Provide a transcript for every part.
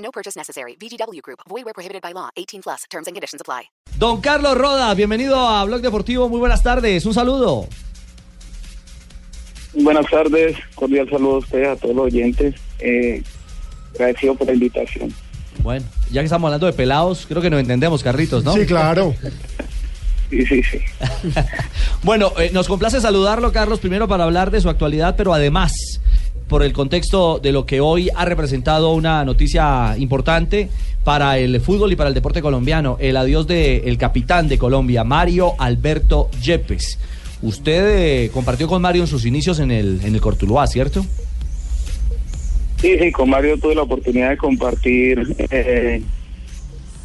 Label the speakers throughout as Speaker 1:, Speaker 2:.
Speaker 1: No purchase necessary. VGW Group. Void where prohibited by law. 18 plus. Terms and conditions apply.
Speaker 2: Don Carlos Roda, bienvenido a Blog Deportivo. Muy buenas tardes. Un saludo.
Speaker 3: Buenas tardes, cordial saludo a ustedes, a todos los oyentes. Eh, agradecido por la invitación.
Speaker 2: Bueno, ya que estamos hablando de pelados, creo que nos entendemos, Carritos, ¿no?
Speaker 4: Sí, claro.
Speaker 3: Sí, sí, sí.
Speaker 2: bueno, eh, nos complace saludarlo, Carlos, primero para hablar de su actualidad, pero además por el contexto de lo que hoy ha representado una noticia importante para el fútbol y para el deporte colombiano, el adiós del capitán de Colombia, Mario Alberto Yepes. Usted eh, compartió con Mario en sus inicios en el, en el Cortuluá, ¿cierto?
Speaker 3: Sí, sí, con Mario tuve la oportunidad de compartir eh,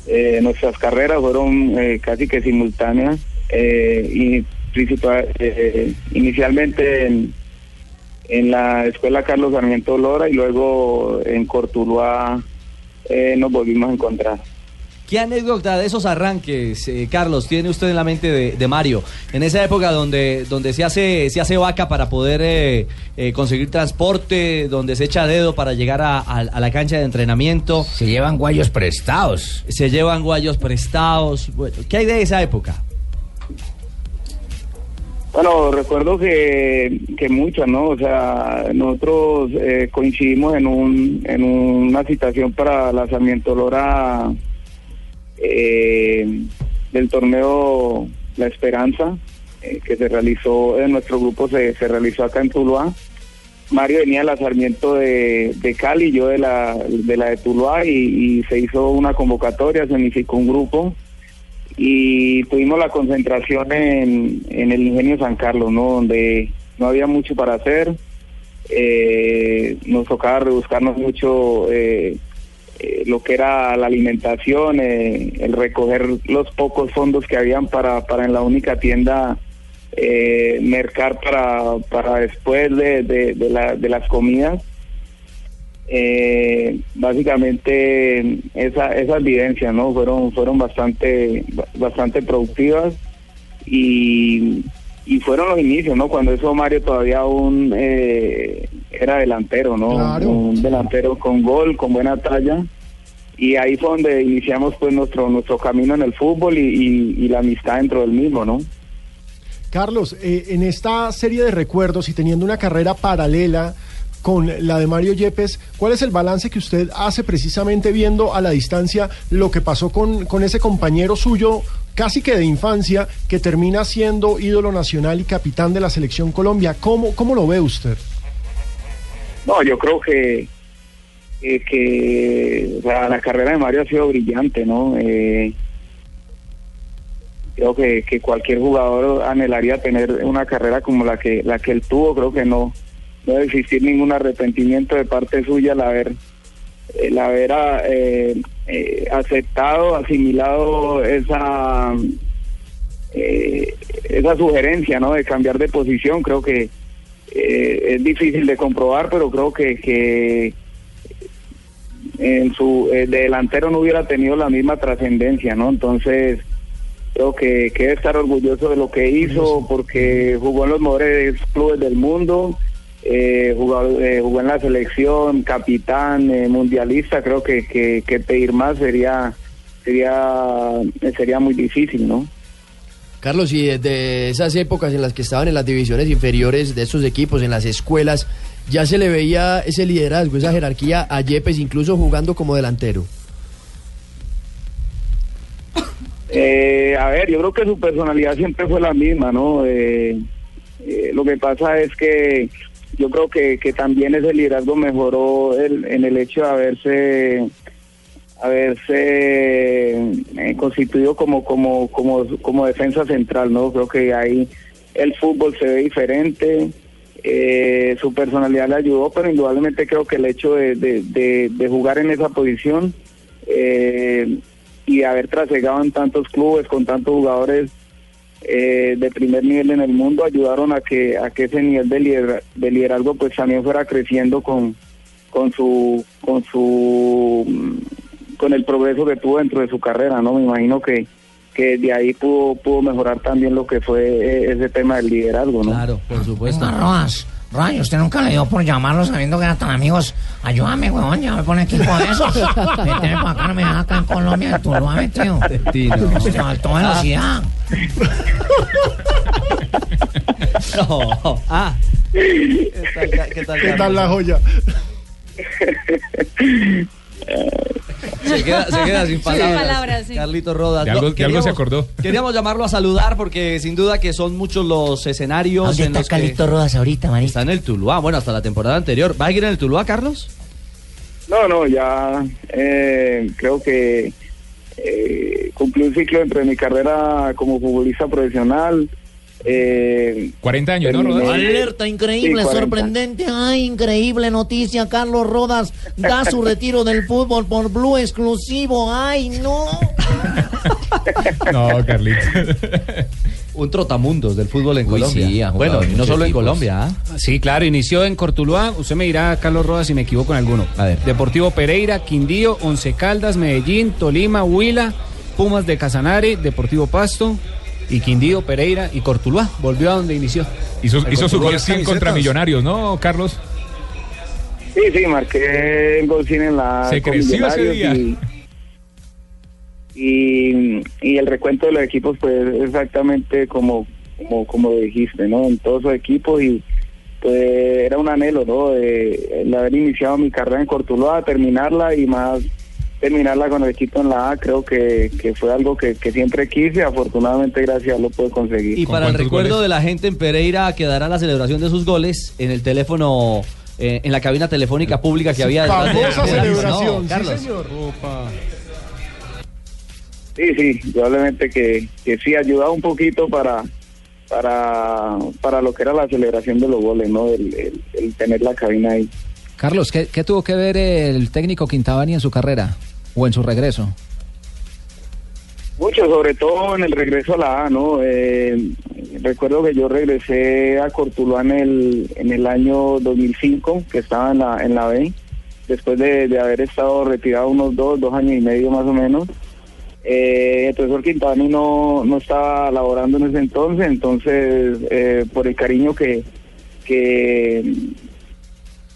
Speaker 3: eh, nuestras carreras, fueron casi que simultáneas y principal, inicialmente en, en la escuela Carlos Sarmiento Lora y luego en Cortuluá eh, nos volvimos a encontrar.
Speaker 2: ¿Qué anécdota de esos arranques, eh, Carlos, tiene usted en la mente de, de, Mario? En esa época donde, donde se, hace, se hace vaca para poder eh, eh, conseguir transporte, donde se echa dedo para llegar a, a, a, la cancha de entrenamiento.
Speaker 5: Se llevan guayos prestados.
Speaker 2: Se llevan guayos prestados. Bueno, ¿Qué hay de esa época?
Speaker 3: Bueno, recuerdo que, que muchas, ¿no? O sea, nosotros eh, coincidimos en, un, en una citación para la Sarmiento Lora eh, del torneo La Esperanza, eh, que se realizó, en nuestro grupo se, se realizó acá en Tuluá. Mario venía de la Sarmiento de, de Cali, yo de la de, la de Tuluá, y, y se hizo una convocatoria, se unificó un grupo y tuvimos la concentración en, en el Ingenio San Carlos, ¿no? Donde no había mucho para hacer, eh, nos tocaba rebuscarnos mucho eh, eh, lo que era la alimentación, eh, el recoger los pocos fondos que habían para, para en la única tienda eh, mercar para, para después de, de, la, de las comidas. Eh, básicamente esa, esas vivencias no fueron fueron bastante bastante productivas y, y fueron los inicios no cuando eso Mario todavía aún eh, era delantero no
Speaker 4: Claro.
Speaker 3: un delantero con gol con buena talla. Y ahí fue donde iniciamos pues nuestro nuestro camino en el fútbol y, y, y la amistad dentro del mismo no
Speaker 4: Carlos, eh, en esta serie de recuerdos y teniendo una carrera paralela con la de Mario Yepes, ¿cuál es el balance que usted hace precisamente viendo a la distancia lo que pasó con, con ese compañero suyo casi que de infancia que termina siendo ídolo nacional y capitán de la selección Colombia? ¿Cómo, cómo lo ve usted?
Speaker 3: No, yo creo que, eh, que la carrera de Mario ha sido brillante, ¿no? Eh, creo que, que cualquier jugador anhelaría tener una carrera como la que la que él tuvo. Creo que no, no debe existir ningún arrepentimiento de parte suya al haber el haber eh, eh, aceptado, asimilado esa eh, esa sugerencia, ¿no? De cambiar de posición. Creo que es difícil de comprobar, pero creo que, que en su de delantero no hubiera tenido la misma trascendencia, ¿no? Entonces creo que, que debe estar orgulloso de lo que hizo porque jugó en los mejores clubes del mundo, eh, jugó, eh, jugó en la selección, capitán, eh, mundialista, creo que, que, que pedir más sería sería sería muy difícil, ¿no?
Speaker 5: Carlos, y desde esas épocas en las que estaban en las divisiones inferiores de estos equipos, en las escuelas, ya se le veía ese liderazgo, esa jerarquía a Yepes, incluso jugando como delantero.
Speaker 3: Eh, a ver, yo creo que su personalidad siempre fue la misma, ¿no? Eh, eh, lo que pasa es que yo creo que, que también ese liderazgo mejoró el, en el hecho de haberse haberse eh, constituido como como como como defensa central, ¿no? Creo que ahí el fútbol se ve diferente. Eh, su personalidad le ayudó, pero indudablemente creo que el hecho de, de- de- jugar en esa posición eh, y haber trasegado en tantos clubes con tantos jugadores eh, de primer nivel en el mundo ayudaron a que a que ese nivel de, liderazgo, de liderazgo pues también fuera creciendo con con su con su mm, con el progreso que tuvo dentro de su carrera no me imagino que que de ahí pudo pudo mejorar también lo que fue eh, ese tema del liderazgo no
Speaker 2: Claro, por supuesto.
Speaker 6: Rojas, Ray, usted nunca le dio por llamarlo sabiendo que eran tan amigos. Ayúdame, weón, ya me pone equipo de esos. Méteme para acá, no me deja acá en Colombia, tú lo has metido. Te faltó velocidad.
Speaker 2: No. Ah. ¿Qué tal, qué tal,
Speaker 4: ¿Qué tal la joya?
Speaker 2: Se queda, se queda sin palabras.
Speaker 7: palabras, sí.
Speaker 2: Carlito Rodas.
Speaker 8: De algo-
Speaker 2: No,
Speaker 8: de algo se acordó.
Speaker 2: Queríamos llamarlo a saludar porque sin duda que son muchos los escenarios
Speaker 6: ¿Dónde
Speaker 2: en
Speaker 6: está
Speaker 2: los que
Speaker 6: Carlito Rodas ahorita, manito?
Speaker 2: está en el Tuluá. Bueno, hasta la temporada anterior. ¿Va a ir en el Tuluá, Carlos?
Speaker 3: No, no, ya eh, creo que eh, cumplí un ciclo dentro de mi carrera como futbolista profesional. Eh,
Speaker 8: 40 años, ¿no, Rodas?
Speaker 6: Alerta increíble,
Speaker 3: Sí, 40.
Speaker 6: sorprendente. Ay, increíble noticia. Carlos Rodas da su retiro del fútbol por Blue exclusivo. Ay, no.
Speaker 8: No, Carlito.
Speaker 2: Un trotamundos del fútbol en
Speaker 9: Uy,
Speaker 2: Colombia.
Speaker 9: sí,
Speaker 2: bueno, y no solo en. Colombia. ¿ah?
Speaker 9: Sí, claro, inició en Cortuluá. Usted me dirá, Carlos Rodas, si me equivoco en alguno.
Speaker 2: A ver.
Speaker 9: Deportivo Pereira, Quindío, Once Caldas, Medellín, Tolima, Huila, Pumas de Casanare, Deportivo Pasto y Quindío, Pereira y Cortuluá. Volvió a donde inició.
Speaker 8: Hizo, hizo su gol 100 contra. Millonarios, ¿no, Carlos?
Speaker 3: sí, sí, marqué el gol 100 en la
Speaker 8: Se creció ese
Speaker 3: Millonarios
Speaker 8: día.
Speaker 3: Y, y, y el recuento de los equipos, pues exactamente como, como, como dijiste, ¿no? En todos los equipos y pues era un anhelo, ¿no? De, el haber iniciado mi carrera en Cortuluá, terminarla y más terminarla con el equipo en la A, creo que, que fue algo que, que siempre quise, afortunadamente gracias a lo pude conseguir.
Speaker 2: Y
Speaker 8: ¿Con
Speaker 2: para el recuerdo
Speaker 8: goles?
Speaker 2: de la gente en Pereira quedará la celebración de sus goles en el teléfono, eh, en la cabina telefónica pública que había de-
Speaker 4: Famosa
Speaker 2: de
Speaker 4: celebración,
Speaker 2: No,
Speaker 4: sí, señor.
Speaker 3: Sí, sí, probablemente que, que sí ayudaba un poquito para, para, para lo que era la celebración de los goles, ¿no? El, el- el tener la cabina ahí.
Speaker 9: Carlos, ¿qué, qué tuvo que ver el técnico Quintabani en su carrera o en su regreso?
Speaker 3: Mucho, sobre todo en el regreso a la A, ¿no? Eh, recuerdo que yo regresé a Cortuluá en el, en el año 2005, que estaba en la, en la B, después de, de haber estado retirado unos dos, dos años y medio más o menos. Eh, el profesor Quintani no, no estaba laborando en ese entonces, entonces eh, por el cariño que, que,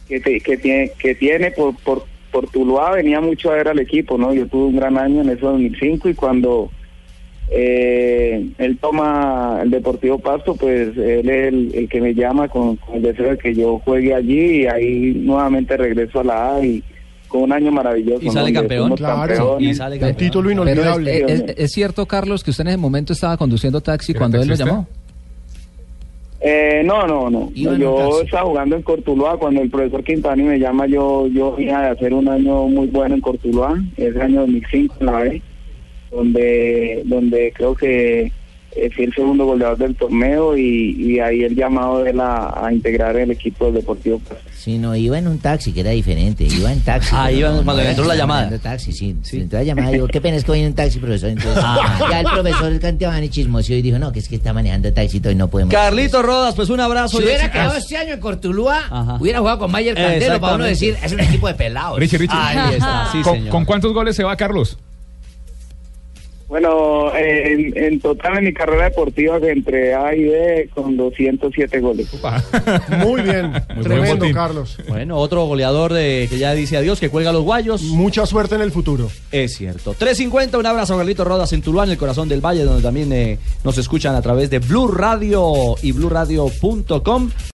Speaker 3: que, que tiene, que tiene por, por, por Tuluá venía mucho a ver al equipo, ¿no? Yo tuve un gran año en ese 2005 y cuando eh, él toma el Deportivo Pasto, pues él es el, el que me llama con, con el deseo de que yo juegue allí y ahí nuevamente regreso a la A y con un año maravilloso.
Speaker 2: Y sale campeón.
Speaker 4: Claro.
Speaker 2: Y sale
Speaker 4: Un
Speaker 2: campeón.
Speaker 4: título inolvidable.
Speaker 9: es, es- es cierto, Carlos, que usted en ese momento estaba conduciendo taxi
Speaker 8: ¿Era
Speaker 9: cuando él lo llamó.
Speaker 3: Eh, no, no, no. Yo estaba jugando en Cortuluá cuando el profesor Quintani me llama. Yo yo venía de hacer un año muy bueno en Cortuluá, ese año 2005 en la B, donde donde creo que eh, fui el segundo goleador del torneo y, y ahí el llamado de la a integrar el equipo del Deportivo Pasto.
Speaker 6: Sí, no, iba en un taxi, que era diferente. Iba en taxi.
Speaker 2: Ah, iba
Speaker 6: no,
Speaker 2: cuando
Speaker 6: no
Speaker 2: entró la llamada.
Speaker 6: taxi, sí. sí. Entró la llamada, digo, qué pena es que voy en un taxi, profesor. Entonces, ya el profesor Cantiabani chismoseó y dijo, no, que es que está manejando taxi y no podemos.
Speaker 2: Carlito Rodas, pues un abrazo.
Speaker 6: Si hubiera quedado este año en Cortulúa,
Speaker 2: Ajá.
Speaker 6: hubiera jugado con Mayer Candelo para uno decir, es un equipo de pelados.
Speaker 8: Richie, Richie.
Speaker 2: Ahí está, sí,
Speaker 8: ¿Con,
Speaker 2: señor.
Speaker 8: con cuántos goles se va Carlos?
Speaker 3: Bueno, en, en total en mi carrera deportiva entre A y B con 207 goles.
Speaker 4: Muy bien,
Speaker 8: Muy buen
Speaker 4: tremendo,
Speaker 8: botín.
Speaker 4: Carlos.
Speaker 2: Bueno, otro goleador de que ya dice adiós, que cuelga los guayos.
Speaker 4: Mucha suerte en el futuro.
Speaker 2: Es cierto. 3.50, un abrazo a Carlito Rodas en Tuluá, en el corazón del valle, donde también eh, nos escuchan a través de Blue Radio y BlueRadio.com.